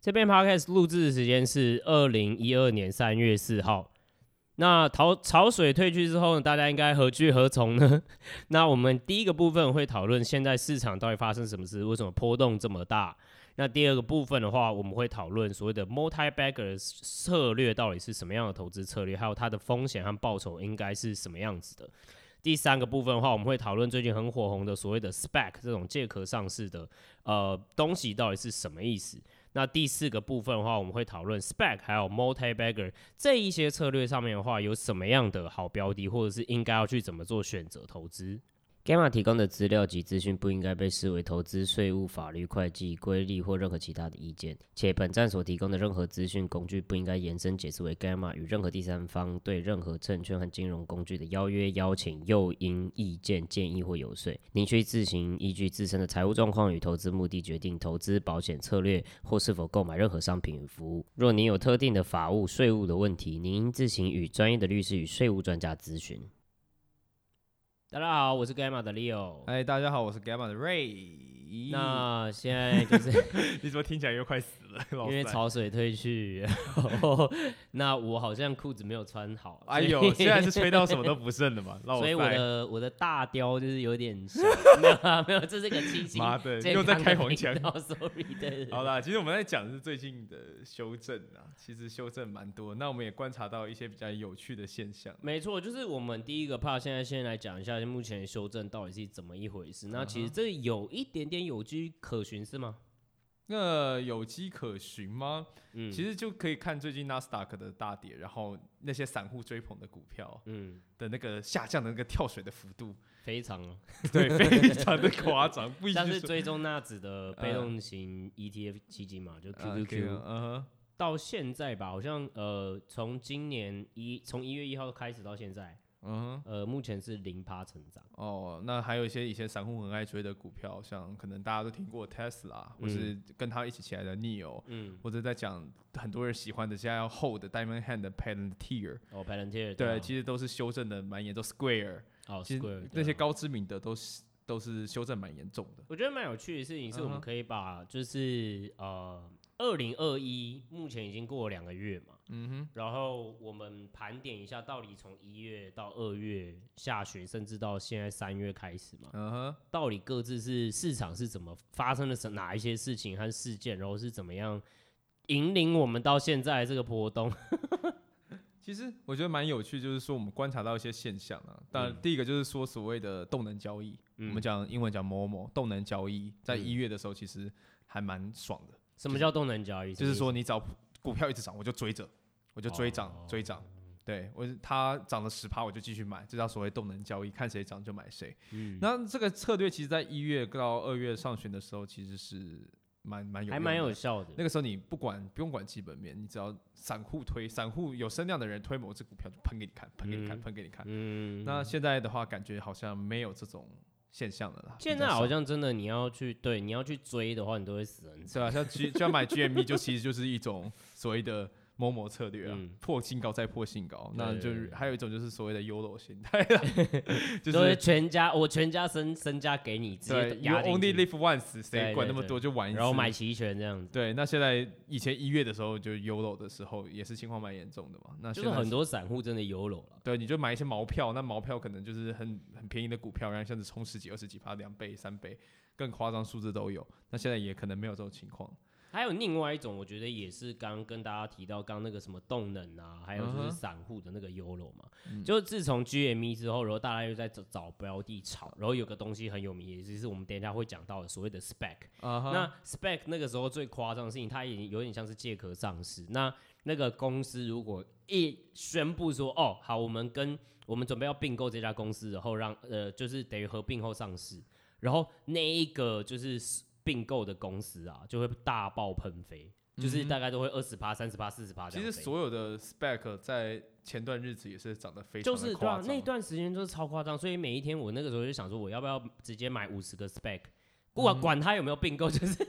这边 podcast 录制的时间是二零一二年三月四号。那潮潮水退去之后呢，大家应该何去何从呢？那我们第一个部分会讨论现在市场到底发生什么事，为什么波动这么大？那第二个部分的话，我们会讨论所谓的 multi-bagger 策略到底是什么样的投资策略，还有它的风险和报酬应该是什么样子的。第三个部分的话，我们会讨论最近很火红的所谓的 spec 这种借壳上市的呃东西到底是什么意思。那第四个部分的话，我们会讨论 spec 还有 multi-bagger 这一些策略上面的话，有什么样的好标的，或者是应该要去怎么做选择投资。Gamma 提供的资料及资讯不应该被视为投资、税务、法律、会计、规例或任何其他的意见，且本站所提供的任何资讯工具不应该延伸解释为 Gamma 与任何第三方对任何证券和金融工具的邀约、邀请、诱因、意见、建议或游说。您需自行依据自身的财务状况与投资目的决定投资保险策略或是否购买任何商品与服务。若您有特定的法务、税务的问题，您应自行与专业的律师与税务专家咨询。大家好，我是 Gamma 的 Leo。哎，大家好，我是 Gamma 的 Ray。那现在就是，你怎么听起来又快死了？因为潮水退去，那我好像裤子没有穿好。哎呦，现在是吹到什么都不剩的嘛。所以我的我的大雕就是有点小，没有啊，没有，这是个七星。妈的，又在开黄腔。Sorry，对。好啦，其实我们在讲的是最近的修正啊，其实修正蛮多。那我们也观察到一些比较有趣的现象。没错，就是我们第一个 part，现在先来讲一下目前修正到底是怎么一回事。那其实这有一点点。有据可循是吗？那有迹可循吗？嗯，其实就可以看最近纳斯达克的大跌，然后那些散户追捧的股票，嗯，的那个下降的那个跳水的幅度非常，对，非常的夸张。不像是追踪纳指的被动型 ETF 基金嘛，就 QQQ，嗯哼，到现在吧，好像呃，从今年一从一月一号开始到现在。嗯，呃，目前是零趴成长。哦，那还有一些以前散户很爱追的股票，像可能大家都听过 Tesla，或是跟他一起起来的 Neo，嗯，或者在讲很多人喜欢的，现在要 hold Diamond Hand 的 Palantir，哦，Palantir，对，其实都是修正的蛮严重，Square，哦，，Square，那些高知名的都是都是修正蛮严重的。我觉得蛮有趣的事情是，我们可以把就是呃。二零二一目前已经过了两个月嘛，嗯哼，然后我们盘点一下，到底从一月到二月下旬，甚至到现在三月开始嘛，嗯哼，到底各自是市场是怎么发生了什哪一些事情和事件，然后是怎么样引领我们到现在这个波动？其实我觉得蛮有趣，就是说我们观察到一些现象啊。当然，第一个就是说所谓的动能交易，嗯、我们讲英文讲 MOMO 动能交易，在一月的时候其实还蛮爽的。什么叫动能交易？就是说，你找股票一直涨，我就追着，我就追涨追涨。对我，它涨了十趴，我就继续买，这叫所谓动能交易，看谁涨就买谁。嗯，那这个策略其实在一月到二月上旬的时候，其实是蛮蛮有还蛮有效的。那个时候你不管不用管基本面，你只要散户推，散户有声量的人推某只股票，就喷给你看，喷给你看，喷给你看。嗯，那现在的话，感觉好像没有这种。现象的啦，现在好像真的你要去对你要去追的话，你都会死人，是吧？像 G 就要买 GME，就其实就是一种所谓的。某某策略啊，破新高再破新高，那就是还有一种就是所谓的 YOLO 心态 就是全家我全家身身家给你，对，You only live once，谁管那么多就玩一次，然后买齐全这样子。对，那现在以前一月的时候就 YOLO 的时候也是情况蛮严重的嘛，那就是很多散户真的 YOLO 了。对，你就买一些毛票，那毛票可能就是很很便宜的股票，然后像是冲十几、二十几趴，两倍、三倍，更夸张数字都有。那现在也可能没有这种情况。还有另外一种，我觉得也是刚刚跟大家提到，刚刚那个什么动能啊，还有就是散户的那个 YOLO 嘛，嗯、就自从 GME 之后，然后大家又在找找标的炒，然后有个东西很有名，也就是我们等一下会讲到的所谓的 Spec。Uh-huh、那 Spec 那个时候最夸张的事情，它已经有点像是借壳上市。那那个公司如果一宣布说，哦，好，我们跟我们准备要并购这家公司，然后让呃，就是等于合并后上市，然后那一个就是。并购的公司啊，就会大爆喷飞，嗯、就是大概都会二十趴、三十趴、四十趴。其实所有的 spec 在前段日子也是涨得非常就是对啊，那段时间就是超夸张，所以每一天我那个时候就想说，我要不要直接买五十个 spec，不管管它有没有并购，就是。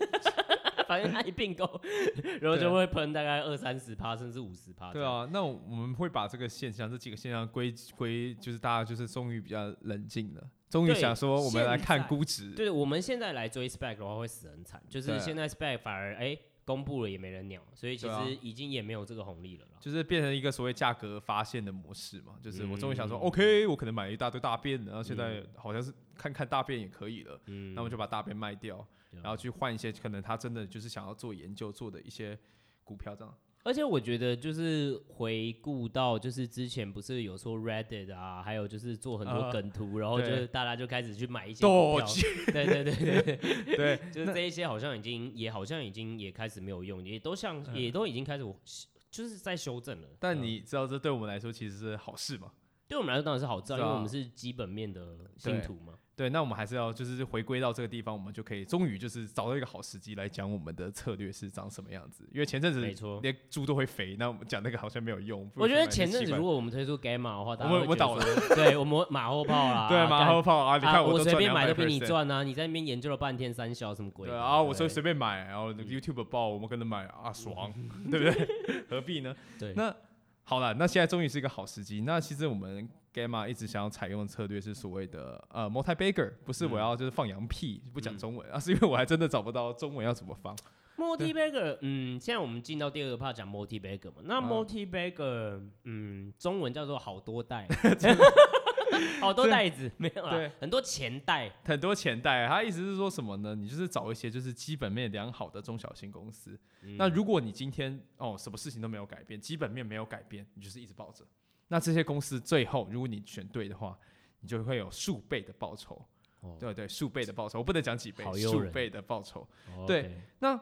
反正他一并购，然后就会喷大概二三十趴，甚至五十趴。对啊，那我们会把这个现象，这几个现象归归，就是大家就是终于比较冷静了，终于想说我们来看估值。对，我们现在来追 spec 的话会死很惨，就是现在 spec 反而哎、欸、公布了也没人鸟，所以其实已经也没有这个红利了啦。就是变成一个所谓价格发现的模式嘛，就是我终于想说、嗯、，OK，我可能买了一大堆大便，然后现在好像是看看大便也可以了，嗯，那我就把大便卖掉，然后去换一些可能他真的就是想要做研究做的一些股票这样。而且我觉得，就是回顾到，就是之前不是有说 Reddit 啊，还有就是做很多梗图，呃、然后就是大家就开始去买一些股票，对对对对对，对就是这一些好像已经也好像已经也开始没有用，也都像也都已经开始就是在修正了。但你知道这对我们来说其实是好事吗？对我们来说当然是好事，因为我们是基本面的信徒嘛。对，那我们还是要就是回归到这个地方，我们就可以终于就是找到一个好时机来讲我们的策略是长什么样子。因为前阵子连猪都会肥，那我们讲那个好像没有用。我觉得前阵子如果我们推出 Gamma 的话，我们我倒了，对我们马后炮啦，对马后炮啊！你看我随便买都比你赚啊！你在那边研究了半天三小什么鬼？对啊，我说随便买，然后 YouTube 报我们跟着买啊，爽，对不对？何必呢？对，那好了，那现在终于是一个好时机。那其实我们。Gamma 一直想要采用的策略是所谓的呃 multi-bagger，不是我要就是放羊屁、嗯、不讲中文，而、嗯啊、是因为我还真的找不到中文要怎么放。multi-bagger，嗯，现在我们进到第二个 part 讲 multi-bagger 嘛，那 multi-bagger，嗯，中文叫做好多袋，好多袋子没有啦，对，很多钱袋，很多钱袋。他意思是说什么呢？你就是找一些就是基本面良好的中小型公司。嗯、那如果你今天哦什么事情都没有改变，基本面没有改变，你就是一直抱着。那这些公司最后，如果你选对的话，你就会有数倍的报酬。哦、对对，数倍的报酬，我不能讲几倍，数倍的报酬。哦、对，okay、那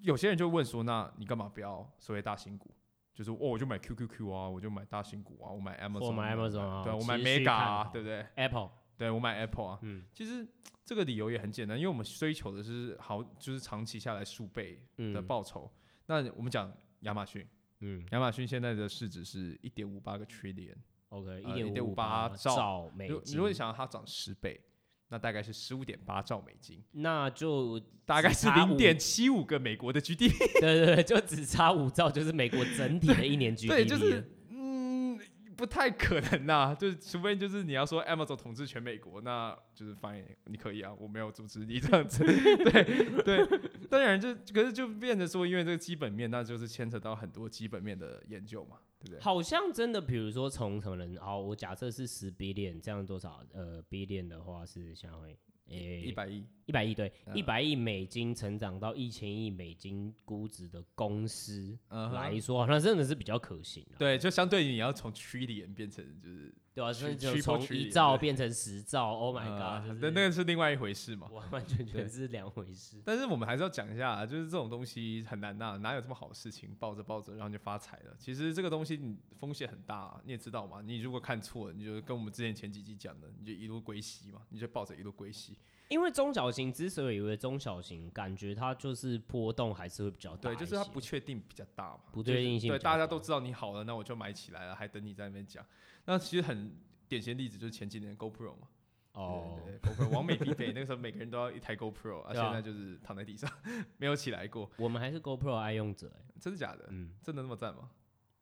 有些人就问说，那你干嘛不要所谓大型股？就是哦，我就买 QQQ 啊，我就买大型股啊，我买 Amazon，我买 Amazon 啊，对，我买 Mega 啊，对不对？Apple，对我买 Apple 啊。嗯，其实这个理由也很简单，因为我们追求的是好，就是长期下来数倍的报酬。嗯、那我们讲亚马逊。嗯，亚马逊现在的市值是一点五八个 trillion，OK，一点五八兆美金。如果你想要它涨十倍，那大概是十五点八兆美金，那就 大概是零点七五个美国的 GDP。对对对，就只差五兆，就是美国整体的一年 GDP。对，就是嗯。不太可能呐、啊，就是除非就是你要说 Amazon 统治全美国，那就是 fine，你可以啊，我没有阻止你这样子。对对，当然就可是就变得说，因为这个基本面，那就是牵扯到很多基本面的研究嘛，对不对？好像真的，比如说从什么人，哦，我假设是十 billion，这样多少？呃，billion 的话是相当于诶。一百亿，一百亿对，一百亿美金成长到一千亿美金估值的公司来说，好像真的是比较可行。对，就相对于你要从 trillion 变成就是，对啊，甚至从一兆变成十兆，Oh my god，那那个是另外一回事嘛，完完全全是两回事。但是我们还是要讲一下，就是这种东西很难呐，哪有这么好的事情，抱着抱着然后就发财了？其实这个东西你风险很大，你也知道嘛，你如果看错了，你就跟我们之前前几集讲的，你就一路归西嘛，你就抱着一路归西。因为中小型之所以为中小型，感觉它就是波动还是会比较大。对，就是它不确定比较大嘛。不确定性。对，大家都知道你好了，那我就买起来了，还等你在那边讲。那其实很典型的例子就是前几年 GoPro 嘛。哦。，GoPro 完美必备，那个时候每个人都要一台 GoPro，啊，现在就是躺在地上，没有起来过。我们还是 GoPro 爱用者，真的假的？嗯，真的那么赞吗？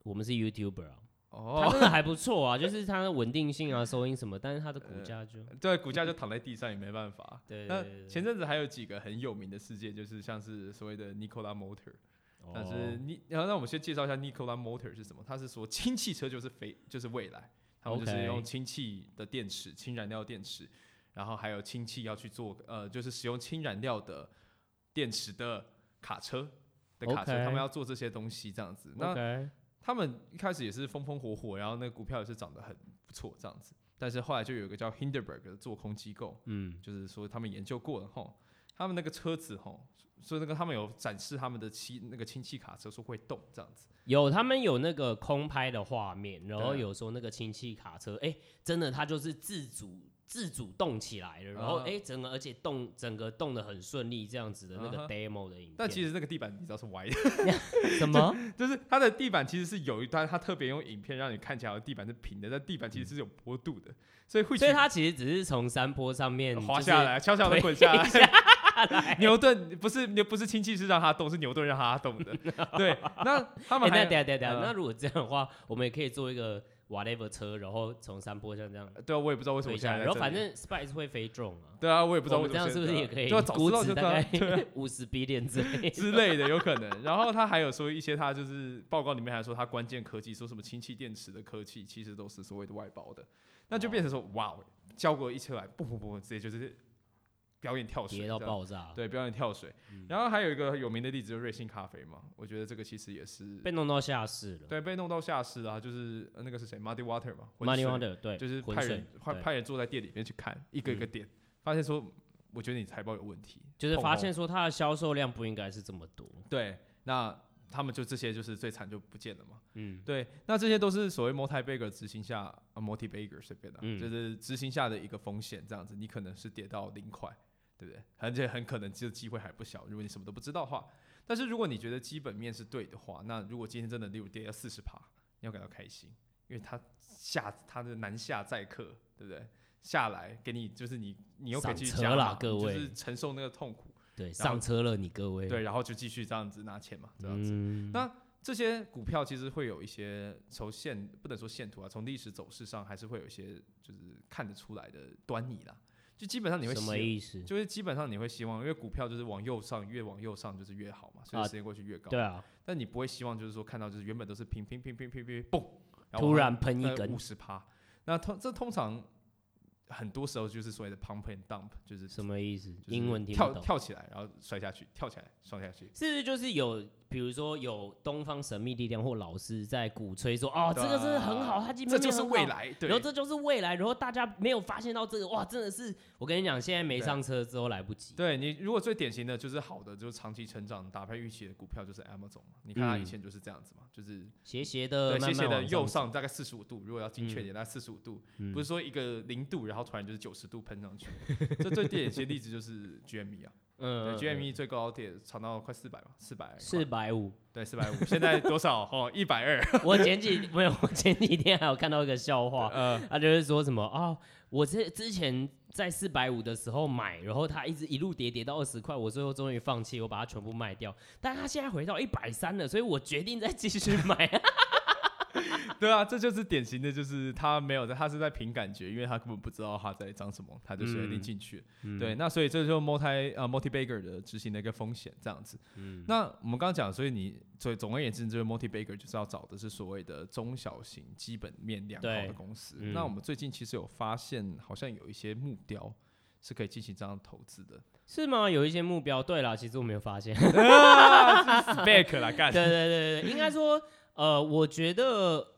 我们是 YouTuber 啊。哦，它真的还不错啊，就是它的稳定性啊、收音什么，但是它的股价就、呃、对，股价就躺在地上也没办法。对，那前阵子还有几个很有名的事件，就是像是所谓的 Nikola Motor，但是你，然后那我们先介绍一下 Nikola Motor 是什么？他是说氢汽车就是非就是未来，他们就是用氢气的电池、氢燃料电池，然后还有氢气要去做呃，就是使用氢燃料的电池的卡车的卡车.他们要做这些东西这样子。那.他们一开始也是风风火火，然后那个股票也是涨得很不错这样子，但是后来就有一个叫 Hindenburg 的做空机构，嗯，就是说他们研究过了后，他们那个车子吼，所以那个他们有展示他们的氢那个氢气卡车说会动这样子，有他们有那个空拍的画面，然后有说那个氢气卡车，哎、欸，真的它就是自主。自主动起来了，然后哎、uh 整个而且动整个动的很顺利，这样子的那个 demo 的影片。但其实那个地板你知道是歪的，什么？就是它的地板其实是有一段，它特别用影片让你看起来地板是平的，但地板其实是有坡度的，所以会。所以它其实只是从山坡上面滑下来，悄悄的滚下来。牛顿不是牛不是氢气是让它动，是牛顿让它动的。对，那他们还、欸、那等下等下等下，那如果这样的话，我们也可以做一个。whatever 车，然后从山坡上这样。对啊，我也不知道为什么下来。然后反正 Spike 是会飞 drone 啊。对啊，我也不知道为什么。这样是不是也可以？对啊，早知道就大概 五十 billion 之类之类的有可能。然后他还有说一些，他就是报告里面还说他关键科技，说什么氢气电池的科技，其实都是所谓的外包的。那就变成说，哇，交过一车来，不不不，直接就是。表演跳水，跌到爆炸。对，表演跳水。嗯、然后还有一个有名的例子，就是瑞幸咖啡嘛。我觉得这个其实也是被弄到下市了。对，被弄到下市啊，就是那个是谁？Muddy Water 嘛。Muddy Water，对，就是派人派派人坐在店里面去看一个一个点，嗯、发现说，我觉得你财报有问题。就是发现说，它的销售量不应该是这么多。对，那他们就这些就是最惨就不见了嘛。嗯，对，那这些都是所谓 multi bagger 执行下啊，multi bagger 随便的，嗯、就是执行下的一个风险，这样子，你可能是跌到零块。对不对？而且很可能这个机会还不小。如果你什么都不知道的话，但是如果你觉得基本面是对的话，那如果今天真的例如跌了四十趴，你要感到开心，因为它下它的南下载客，对不对？下来给你就是你你又可以继续加码，各位就是承受那个痛苦。对，上车了你各位。对，然后就继续这样子拿钱嘛，这样子。嗯、那这些股票其实会有一些从线不能说线图啊，从历史走势上还是会有一些就是看得出来的端倪啦。就基本上你会什么意思？就是基本上你会希望，因为股票就是往右上，越往右上就是越好嘛，所以时间过去越高。对啊。但你不会希望就是说看到就是原本都是平平平平平平嘣，突然喷一根五十趴。那通这通常很多时候就是所谓的 pump and dump，就是什么意思？英文跳跳起来然后摔下去，跳起来摔下去。是不是就是有？比如说有东方神秘力量或老师在鼓吹说，哦，这个真的很好，它基本这就是未来，然后这就是未来，然后大家没有发现到这个，哇，真的是，我跟你讲，现在没上车之后来不及。对你，如果最典型的就是好的，就是长期成长、打败预期的股票，就是 Amazon 嘛。你看它以前就是这样子嘛，就是斜斜的，对，斜斜的右上大概四十五度，如果要精确点，大概四十五度，不是说一个零度，然后突然就是九十度喷上去。这最典型的例子就是 GME 啊。嗯，GME 最高点涨到快四百嘛，四百，四百五，对，四百五。现在多少？哦，一百二。我前几 没有，我前几天还有看到一个笑话，嗯，他就是说什么啊，我这之前在四百五的时候买，然后它一直一路跌跌到二十块，我最后终于放弃，我把它全部卖掉，但它现在回到一百三了，所以我决定再继续买。对啊，这就是典型的，就是他没有在，他是在凭感觉，因为他根本不知道他在长什么，他就决定进去。嗯、对，那所以这就是 multi 呃 multi bagger 的执行的一个风险，这样子。嗯、那我们刚刚讲，所以你所以总而言之，这个 multi bagger 就是要找的是所谓的中小型、基本面良好的公司。嗯、那我们最近其实有发现，好像有一些目标是可以进行这样投资的，是吗？有一些目标，对啦，其实我没有发现。啊、spec 啦，干。对对对对，应该说，呃，我觉得。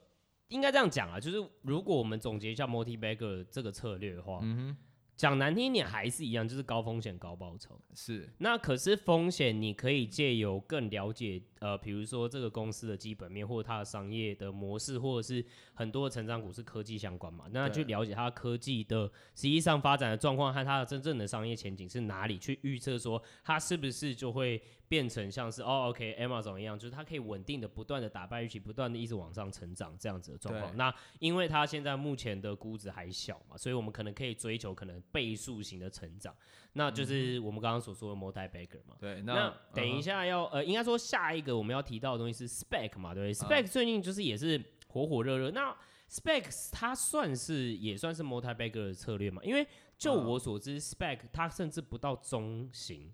应该这样讲啊，就是如果我们总结一下 multi-bagger 这个策略的话，嗯哼，讲难听一点还是一样，就是高风险高报酬。是，那可是风险你可以借由更了解。呃，比如说这个公司的基本面，或者它的商业的模式，或者是很多的成长股是科技相关嘛，那去了解它科技的实际上发展的状况和它的真正的商业前景是哪里，去预测说它是不是就会变成像是哦，OK，Amazon 一样，就是它可以稳定的不断的打败预期，不断的一直往上成长这样子的状况。那因为它现在目前的估值还小嘛，所以我们可能可以追求可能倍数型的成长，那就是我们刚刚所说的 multi-bagger 嘛。对，那，那等一下要呃，应该说下一个。我们要提到的东西是 spec 嘛，对不对？spec 最近就是也是火火热热。那 spec 它算是也算是 multi-bagger 的策略嘛？因为就我所知，spec 它甚至不到中型，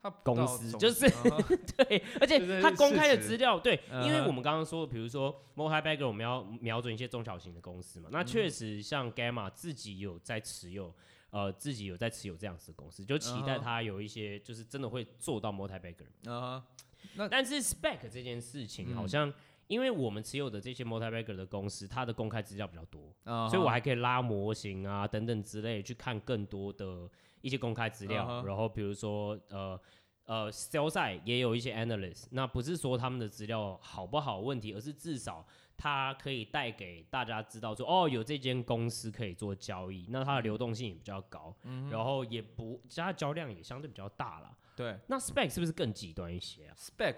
它公司就是 对，而且它公开的资料对，因为我们刚刚说，比如说 multi-bagger 我们要瞄准一些中小型的公司嘛。那确实像 Gamma 自己有在持有，呃，自己有在持有这样子的公司，就期待它有一些就是真的会做到 multi-bagger。那但是 spec 这件事情好像，因为我们持有的这些 multi-bagger 的公司，它的公开资料比较多，uh huh. 所以我还可以拉模型啊等等之类去看更多的一些公开资料。Uh huh. 然后比如说呃呃 sell side 也有一些 analyst，那不是说他们的资料好不好问题，而是至少它可以带给大家知道说哦有这间公司可以做交易，那它的流动性也比较高，uh huh. 然后也不它的交量也相对比较大了。对，那 spec 是不是更极端一些啊？spec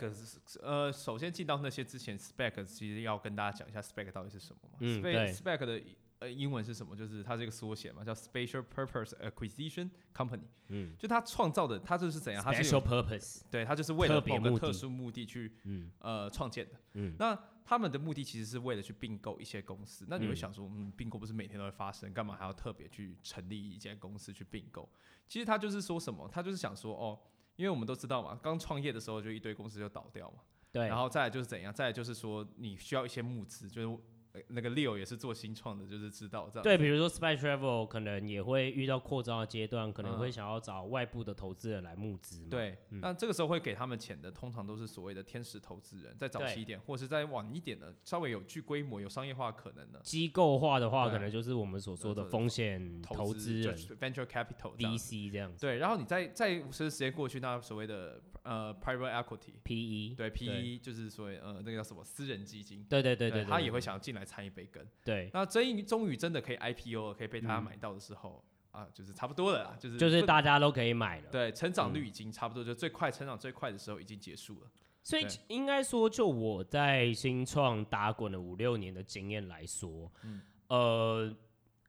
呃，首先进到那些之前，spec 其实要跟大家讲一下 spec 到底是什么嘛。嗯，spec 的呃英文是什么？就是它这个缩写嘛，叫 Special Purpose Acquisition Company。嗯，就它创造的，它就是怎样？它是 Special Purpose，对，它就是为了某个特殊目的去嗯呃创建的。嗯，那他们的目的其实是为了去并购一些公司。那你会想说，嗯，并购不是每天都会发生，干嘛还要特别去成立一间公司去并购？其实他就是说什么？他就是想说，哦，因为我们都知道嘛，刚创业的时候就一堆公司就倒掉嘛。对。然后再来就是怎样？再来就是说，你需要一些募资，就是。那个 Leo 也是做新创的，就是知道这样。对，比如说 Spy Travel 可能也会遇到扩张的阶段，可能会想要找外部的投资人来募资。对，嗯、那这个时候会给他们钱的，通常都是所谓的天使投资人，在早期一点，或者是再晚一点的，稍微有具规模、有商业化可能的。机构化的话，可能就是我们所说的风险投资人，Venture Capital 这 VC 这样子。对，然后你再再随着时间过去，那所谓的呃 Private Equity PE，对 PE 就是所谓呃那个叫什么私人基金。对对对对，他也会想要进来参一杯羹。对，那终于终于真的可以 IPO 了，可以被大家买到的时候、嗯、啊，就是差不多了啦，就是就是大家都可以买了。对，成长率已经差不多，就最快成长最快的时候已经结束了。所以应该说，就我在新创打滚了五六年的经验来说，嗯、呃，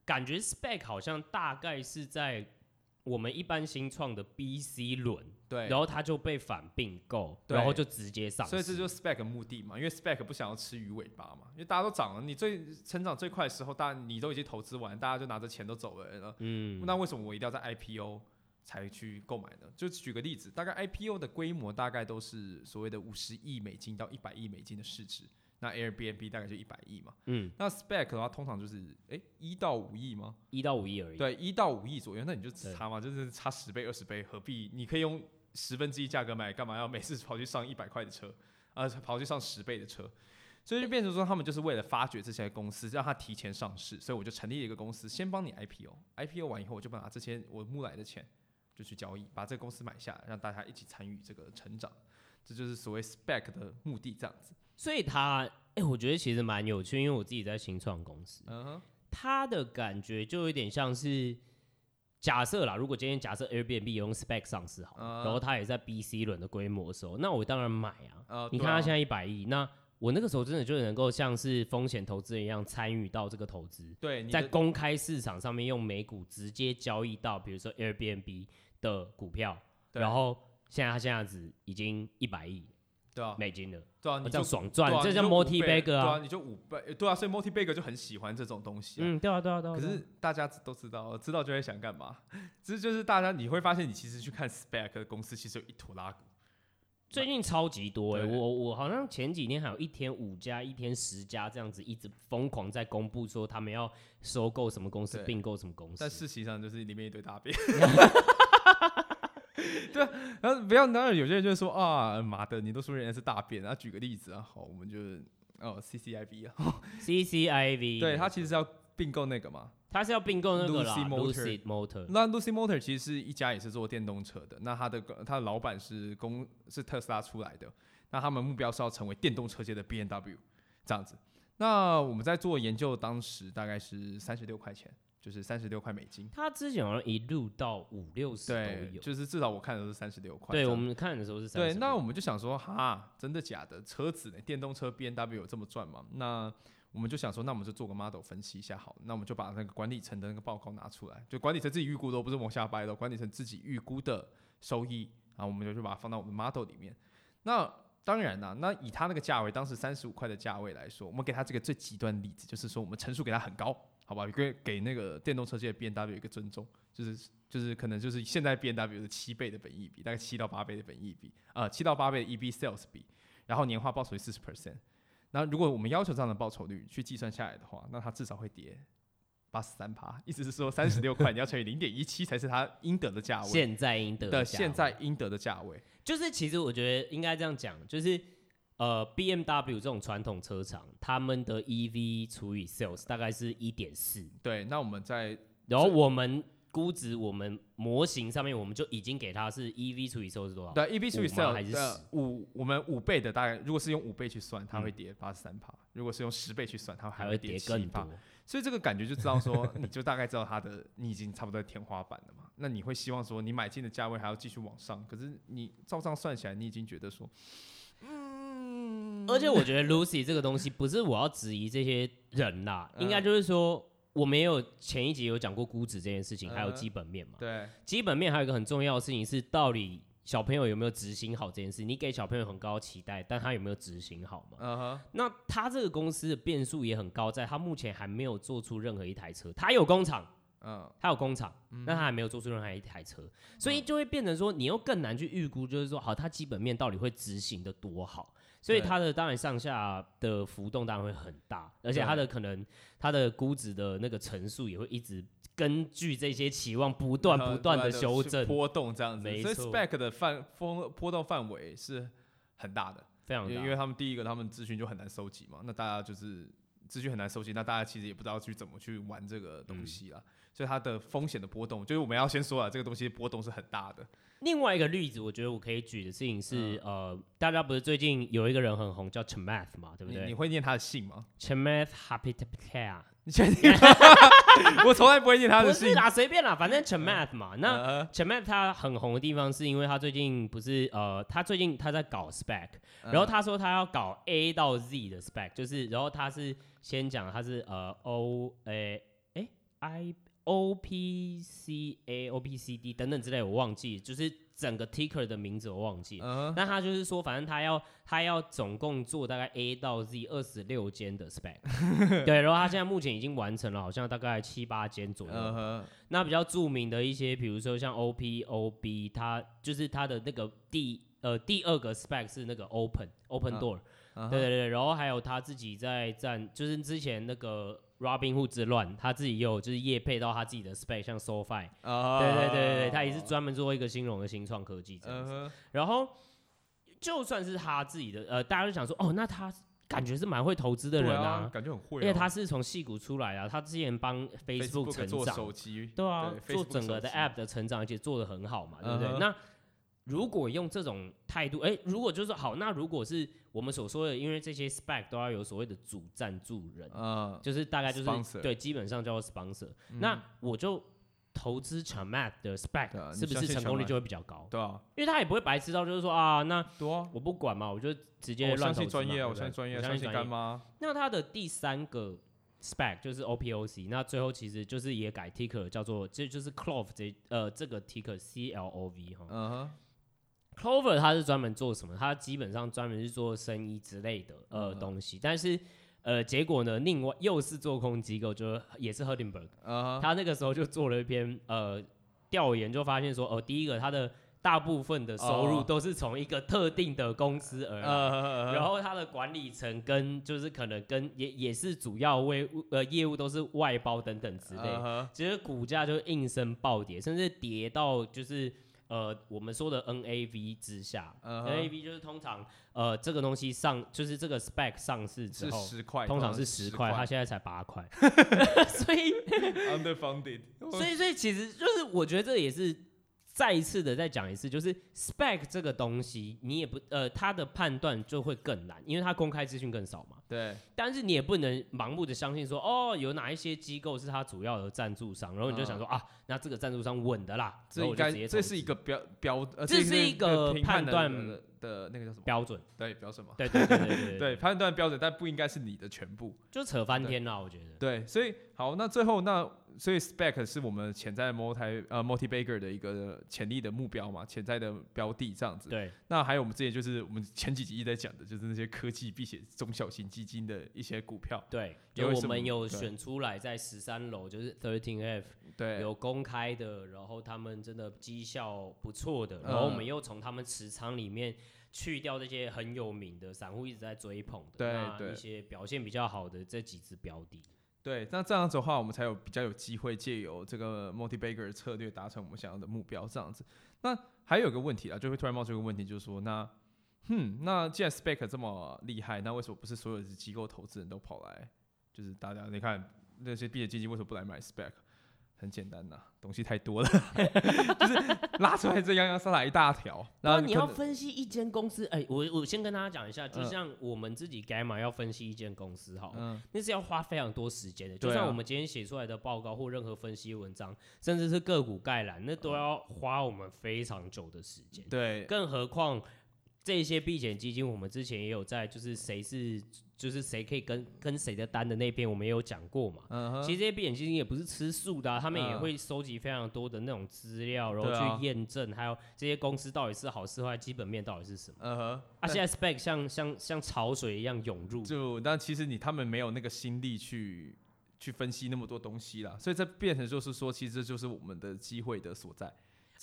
感觉 Spec 好像大概是在我们一般新创的 BC 轮。对，然后它就被反并购，然后就直接上市。所以这就是 spec 的目的嘛，因为 spec 不想要吃鱼尾巴嘛，因为大家都涨了，你最成长最快的时候，大家你都已经投资完，大家就拿着钱都走了，嗯，那为什么我一定要在 IPO 才去购买呢？就举个例子，大概 IPO 的规模大概都是所谓的五十亿美金到一百亿美金的市值，那 Airbnb 大概就一百亿嘛，嗯，那 Spec 的话通常就是哎一到五亿吗？一到五亿而已，对，一到五亿左右，那你就差嘛，就是差十倍二十倍，何必？你可以用。十分之一价格买，干嘛要每次跑去上一百块的车，呃，跑去上十倍的车，所以就变成说，他们就是为了发掘这些公司，让他提前上市，所以我就成立了一个公司，先帮你 IPO，IPO 完以后，我就把这些我募来的钱就去交易，把这个公司买下来，让大家一起参与这个成长，这就是所谓 Spec 的目的，这样子。所以他，哎、欸，我觉得其实蛮有趣，因为我自己在新创公司，嗯哼，他的感觉就有点像是。假设啦，如果今天假设 Airbnb 用 Spec 上市好，呃、然后他也在 B C 轮的规模的时候，那我当然买啊。呃、你看他现在一百亿，那我那个时候真的就能够像是风险投资人一样参与到这个投资。对，在公开市场上面用美股直接交易到，比如说 Airbnb 的股票，然后现在它现在子已经一百亿。对啊，美金的，对啊，你这样爽赚，这叫 multi bagger 啊，对啊，你就五倍，对啊，所以 multi bagger 就很喜欢这种东西，嗯，对啊，对啊，对啊。可是大家都知道，知道就会想干嘛？这就是大家你会发现，你其实去看 spec 的公司，其实有一坨拉股，最近超级多哎，我我好像前几天还有一天五家，一天十家这样子，一直疯狂在公布说他们要收购什么公司，并购什么公司，但事实上就是里面一堆大便。对啊，然后不要，当然有些人就说啊，妈的，你都说人家是大便。然后举个例子啊，好，我们就哦，C C I V 啊，C C I V，对，他其实是要并购那个嘛，他是要并购那个 Lucid Motor, Motor。那 Lucid Motor 其实是一家也是做电动车的，那他的他的老板是公是特斯拉出来的，那他们目标是要成为电动车界的 B M W 这样子。那我们在做研究当时大概是三十六块钱。就是三十六块美金，它之前好像一路到五六十都有，就是至少我看的都是三十六块。对，我们看的时候是三十六。对，那我们就想说，哈，真的假的？车子呢？电动车 B N W 有这么赚吗？那我们就想说，那我们就做个 model 分析一下好。那我们就把那个管理层的那个报告拿出来，就管理层自己预估的，不是往下掰的，管理层自己预估的收益，然后我们就去把它放到我们 model 里面。那当然啦，那以他那个价位，当时三十五块的价位来说，我们给他这个最极端的例子，就是说我们乘数给他很高。好吧，给给那个电动车界的 B N W 一个尊重，就是就是可能就是现在 B N W 的七倍的本益比，大概七到八倍的本益比，啊，七到八倍的 E B sales 比，然后年化报酬率四十 percent。那如果我们要求这样的报酬率去计算下来的话，那它至少会跌八十三趴，意思是说三十六块你要乘以零点一七才是它应得的价位。现在应得的现在应得的价位，就是其实我觉得应该这样讲，就是。呃，BMW 这种传统车厂，他们的 EV 除以 sales 大概是一点四。对，那我们在，然后我们估值，我们模型上面我们就已经给它是 EV 除以 sales 是多少？对，EV 除以 sales 还是五，我们五倍的大概，如果是用五倍去算，它会跌八十三趴；如果是用十倍去算，它还会跌更多。所以这个感觉就知道说，你就大概知道它的，你已经差不多在天花板了嘛。那你会希望说，你买进的价位还要继续往上，可是你照这样算起来，你已经觉得说，嗯。而且我觉得 Lucy 这个东西不是我要质疑这些人啦，应该就是说我们也有前一集有讲过估值这件事情，还有基本面嘛。对，基本面还有一个很重要的事情是，到底小朋友有没有执行好这件事？你给小朋友很高期待，但他有没有执行好嘛？嗯哼。那他这个公司的变数也很高，在他目前还没有做出任何一台车，他有工厂，嗯，他有工厂，但他还没有做出任何一台车，所以就会变成说，你又更难去预估，就是说，好，他基本面到底会执行的多好？所以它的当然上下的浮动当然会很大，而且它的可能它的估值的那个层数也会一直根据这些期望不断不断的修正波动这样子。所以 spec 的范风波动范围是很大的，非常大。因为他们第一个他们资讯就很难收集嘛，那大家就是资讯很难收集，那大家其实也不知道去怎么去玩这个东西啦。所以它的风险的波动，就是我们要先说啊，这个东西波动是很大的。另外一个例子，我觉得我可以举的事情是，嗯、呃，大家不是最近有一个人很红，叫 Chamath 嘛，对不对？你，你会念他的姓吗？Chamath Palihapitiya，你确定？我从来不会念他的姓。不是啦，随便啦，反正 Chamath 嘛。嗯、那 Chamath 他很红的地方，是因为他最近不是呃，他最近他在搞 spec，然后他说他要搞 A 到 Z 的 spec，就是然后他是先讲他是呃 O A 哎 I。O P C A O P C D 等等之类，我忘记，就是整个 ticker 的名字我忘记。嗯、uh，那.他就是说，反正他要他要总共做大概 A 到 Z 二十六间的 spec，对，然后他现在目前已经完成了，好像大概七八间左右。Uh. 那比较著名的一些，比如说像 O P O B，他就是他的那个第呃第二个 spec 是那个 Open Open Door，、uh. 对对对，然后还有他自己在站，就是之前那个。Robinhood 之乱，他自己也有就是业配到他自己的 spec，像 SoFi，、uh. 对对对对对，他也是专门做一个金融的新创科技这样子。Uh. 然后就算是他自己的，呃，大家都想说，哦，那他感觉是蛮会投资的人啊，啊感觉很会、啊，因为他是从戏股出来啊，他之前帮 Facebook 成长，做对啊，对做整个的 App 的成长，而且做得很好嘛，对不对？Uh. 那如果用这种态度，哎，如果就是好，那如果是我们所说的，因为这些 spec 都要有所谓的主赞助人，嗯，就是大概就是对，基本上叫做 sponsor。嗯、那我就投资 Chamath 的 spec，、啊、是不是成功率就会比较高？对啊，因为他也不会白痴到就是说啊，那我不管嘛，我就直接乱投资。我相信专业，我相信专业，相信干妈。那他的第三个 spec 就是 OPOC，那最后其实就是也改 ticker 叫做，这就是 Clove 这呃这个 ticker C L O V 哈。嗯哼。Clover 它是专门做什么？它基本上专门是做生意之类的呃、uh. 东西，但是呃结果呢，另外又是做空机构，就也是 Herdenberg，、uh huh. 他那个时候就做了一篇呃调研，就发现说，哦、呃，第一个他的大部分的收入都是从一个特定的公司而来，uh. 然后他的管理层跟就是可能跟也也是主要为呃业务都是外包等等之类的，uh. 其实股价就应声暴跌，甚至跌到就是。呃，我们说的 NAV 之下、uh huh.，NAV 就是通常呃这个东西上，就是这个 spec 上市之后，十块，通常是十块，它现在才八块，所以 underfunded，所以所以其实就是我觉得这也是。再一次的再讲一次，就是 spec 这个东西，你也不呃，它的判断就会更难，因为它公开资讯更少嘛。对。但是你也不能盲目的相信说，哦，有哪一些机构是它主要的赞助商，然后你就想说、嗯、啊，那这个赞助商稳的啦。这应该这是一个标标，呃、这是一个判断的，的那个叫什么标准？对，标准嘛。对对对对对，对，对判断标准，但不应该是你的全部，就扯翻天了，我觉得。对，所以好，那最后那。所以 spec 是我们潜在 multi 呃 multi-bagger 的一个潜力的目标嘛，潜在的标的这样子。对。那还有我们之前就是我们前几集一直在讲的，就是那些科技避险中小型基金的一些股票。对。有我们有选出来在十三楼，就是 thirteen F，对，有公开的，然后他们真的绩效不错的，然后我们又从他们持仓里面去掉这些很有名的散户一直在追捧的，对对，一些表现比较好的这几只标的。对，那这样子的话，我们才有比较有机会借由这个 multi-bagger 策略达成我们想要的目标。这样子，那还有个问题啊，就会突然冒出一个问题，就是说，那，哼，那既然 spec 这么厉害，那为什么不是所有的机构投资人都跑来？就是大家，你看那些毕业基金为什么不来买 spec？很简单呐、啊，东西太多了，就是拉出来这样样上来一大条。然后你要分析一间公司，哎、欸，我我先跟大家讲一下，就像我们自己 Gamma 要分析一间公司哈，嗯、那是要花非常多时间的。就像我们今天写出来的报告或任何分析文章，甚至是个股概览，那都要花我们非常久的时间。对，更何况这些避险基金，我们之前也有在，就是谁是，就是谁可以跟跟谁的单的那边，我们也有讲过嘛。Uh huh. 其实这些避险基金也不是吃素的、啊，他们也会收集非常多的那种资料，然后去验证，还有这些公司到底是好是坏，基本面到底是什么。Uh huh. 啊，现在 SPAC 像像像潮水一样涌入，就但其实你他们没有那个心力去去分析那么多东西啦，所以这变成就是说，其实这就是我们的机会的所在。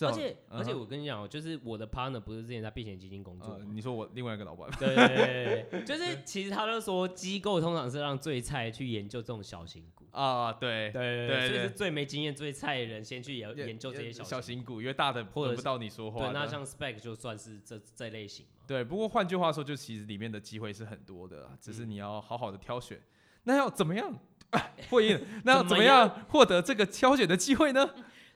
而且而且我跟你讲，就是我的 partner 不是之前在避险基金工作、呃，你说我另外一个老板，对对对 对，就是其实他都说机构通常是让最菜去研究这种小型股啊，对对对，所以是最没经验、最菜的人先去研研究这些小小型股，因为大的轮不到你说话。对，那像 spec 就算是这这类型嘛。对，不过换句话说，就其实里面的机会是很多的，只是你要好好的挑选。那要怎么样？会议，那要怎么样获得这个挑选的机会呢？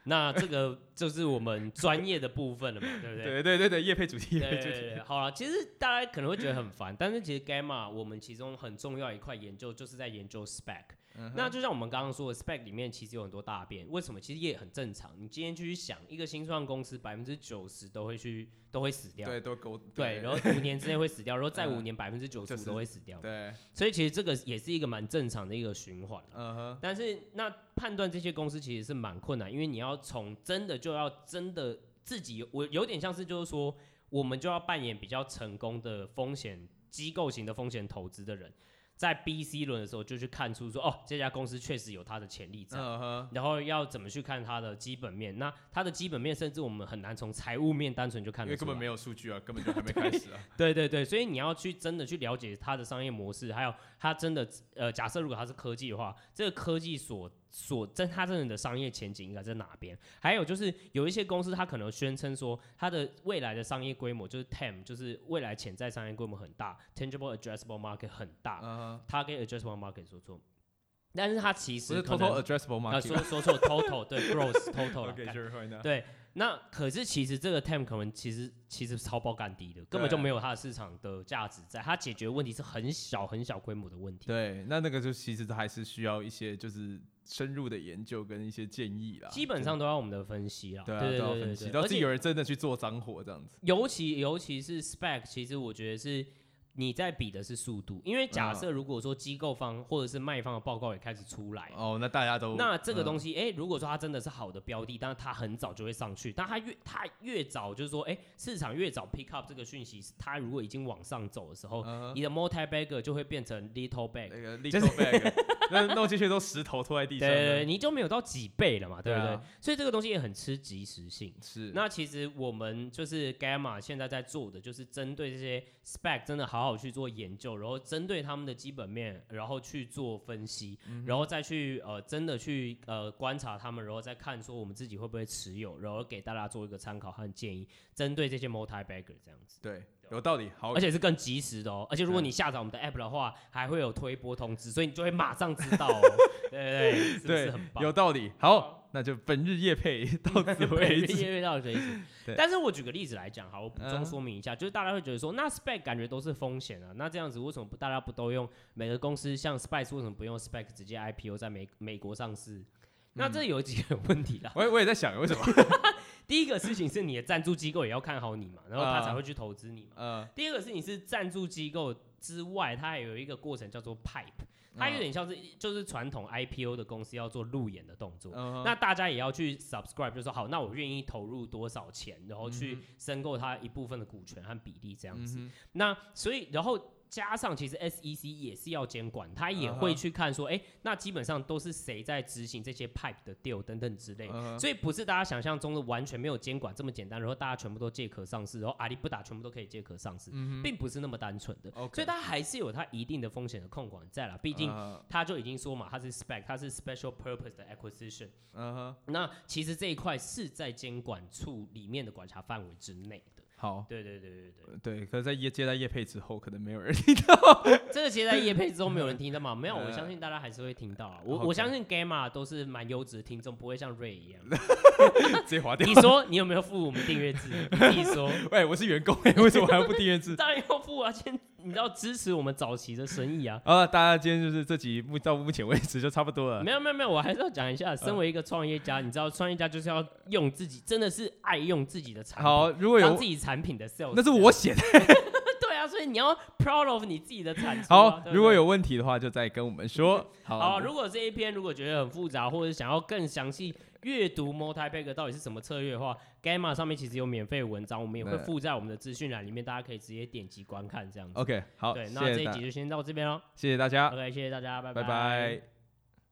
那这个 就是我们专业的部分了嘛，对不对？对对对对，业配主题，业配主题，好了，其实大家可能会觉得很烦，但是其实 Gamma 我们其中很重要一块研究就是在研究 SPAC。嗯、那就像我们刚刚说的，spec 里面其实有很多大变，为什么？其实也很正常。你今天去想，一个新创公司百分之九十都会去都会死掉，对，都狗对，然后五年之内会死掉，然后再五年百分之九十五都会死掉，对。所以其实这个也是一个蛮正常的一个循环。嗯哼。但是那判断这些公司其实是蛮困难，因为你要从真的就要真的自己，我有点像是就是说，我们就要扮演比较成功的风险机构型的风险投资的人。在 B、C 轮的时候就去看出说，哦，这家公司确实有它的潜力在，uh huh. 然后要怎么去看它的基本面？那它的基本面，甚至我们很难从财务面单纯就看得出来，因为根本没有数据啊，根本就还没开始啊。对对对，所以你要去真的去了解它的商业模式，还有它真的呃，假设如果它是科技的话，这个科技所。所真，它真正的商业前景应该在哪边？还有就是有一些公司，它可能宣称说它的未来的商业规模就是 TAM，就是未来潜在商业规模很大，Tangible Addressable Market 很大，它跟 Addressable Market 说错，但是它其实 Total Addressable Market，说说错 Total 对 Gross Total，对，那可是其实这个 TAM 可能其实其实超爆干低的，根本就没有它的市场的价值在，它解决问题是很小很小规模的问题。对，那那个就其实还是需要一些就是。深入的研究跟一些建议啦，基本上都要我们的分析啦。对啊，都要分析，到自己有人真的去做脏活这样子。尤其尤其是 Spec，其实我觉得是。你在比的是速度，因为假设如果说机构方或者是卖方的报告也开始出来，哦，那大家都那这个东西，哎、嗯欸，如果说它真的是好的标的，但是它很早就会上去，但它越它越早就是说，哎、欸，市场越早 pick up 这个讯息，它如果已经往上走的时候，嗯、你的 multi bagger 就会变成 little bag，那个 little bag，那弄进去都石头拖在地上，对，对，对，你就没有到几倍了嘛，对不对？所以这个东西也很吃及时性。是，那其实我们就是 Gamma 现在在做的，就是针对这些 spec 真的好好去做研究。然后针对他们的基本面，然后去做分析，嗯、然后再去呃真的去呃观察他们，然后再看说我们自己会不会持有，然后给大家做一个参考和建议。针对这些 multi bagger 这样子，对，有道理，好，而且是更及时的哦。而且如果你下载我们的 app 的话，还会有推播通知，所以你就会马上知道哦。对对对，是不是很棒？有道理，好。那就本日夜配到此为止。夜配到此为止。对但是我举个例子来讲，好，我补充说明一下，嗯、就是大家会觉得说，那 spec 感觉都是风险啊，那这样子为什么不大家不都用每个公司像 SPAC 为什么不用 spec 直接 IPO 在美美国上市？嗯、那这有几个问题啦。我我也在想，为什么？第一个事情是你的赞助机构也要看好你嘛，然后他才会去投资你嘛。嗯。嗯第二个事情是赞助机构之外，它还有一个过程叫做 PIPE。它有点像是就是传统 IPO 的公司要做路演的动作，uh huh. 那大家也要去 subscribe，就是说好，那我愿意投入多少钱，然后去申购它一部分的股权和比例这样子。Uh. 那所以然后。加上其实 SEC 也是要监管，他也会去看说，哎、uh huh. 欸，那基本上都是谁在执行这些 pipe 的 deal 等等之类，uh huh. 所以不是大家想象中的完全没有监管这么简单，然后大家全部都借壳上市，然后阿里不打全部都可以借壳上市，uh. 并不是那么单纯的.所以它还是有它一定的风险的控管在啦，毕竟他就已经说嘛，它是 spec，它是 special purpose 的 acquisition，、uh huh. 那其实这一块是在监管处里面的管辖范围之内。好，对对对对对对，可是在接接在叶配之后，可能没有人听到。这个接在叶配之后，没有人听到吗？没有，我相信大家还是会听到。我我相信 Gamma 都是蛮优质的听众，不会像 Ray 一样 直接划掉。你说你有没有付我们订阅制？你说，喂，我是员工，为什么还要付订阅制？当然要付啊，先。你知道支持我们早期的生意啊。啊，大家今天就是这集目到目前为止就差不多了。没有没有没有，我还是要讲一下，身为一个创业家，你知道创业家就是要用自己，真的是爱用自己的产品。好，如果有自己产品的 sales，那是我写的。对啊，所以你要 proud of 你自己的产品。好，如果有问题的话，就再跟我们说。好，如果这一篇如果觉得很复杂，或者想要更详细。阅读 Multi-Bagger 到底是什么策略的话，Gamma 上面其实有免费文章，我们也会附在我们的资讯栏里面，大家可以直接点击观看这样子。OK，好，对，那这一集就先到这边喽，谢谢大家。OK，谢谢大家，拜拜。拜拜。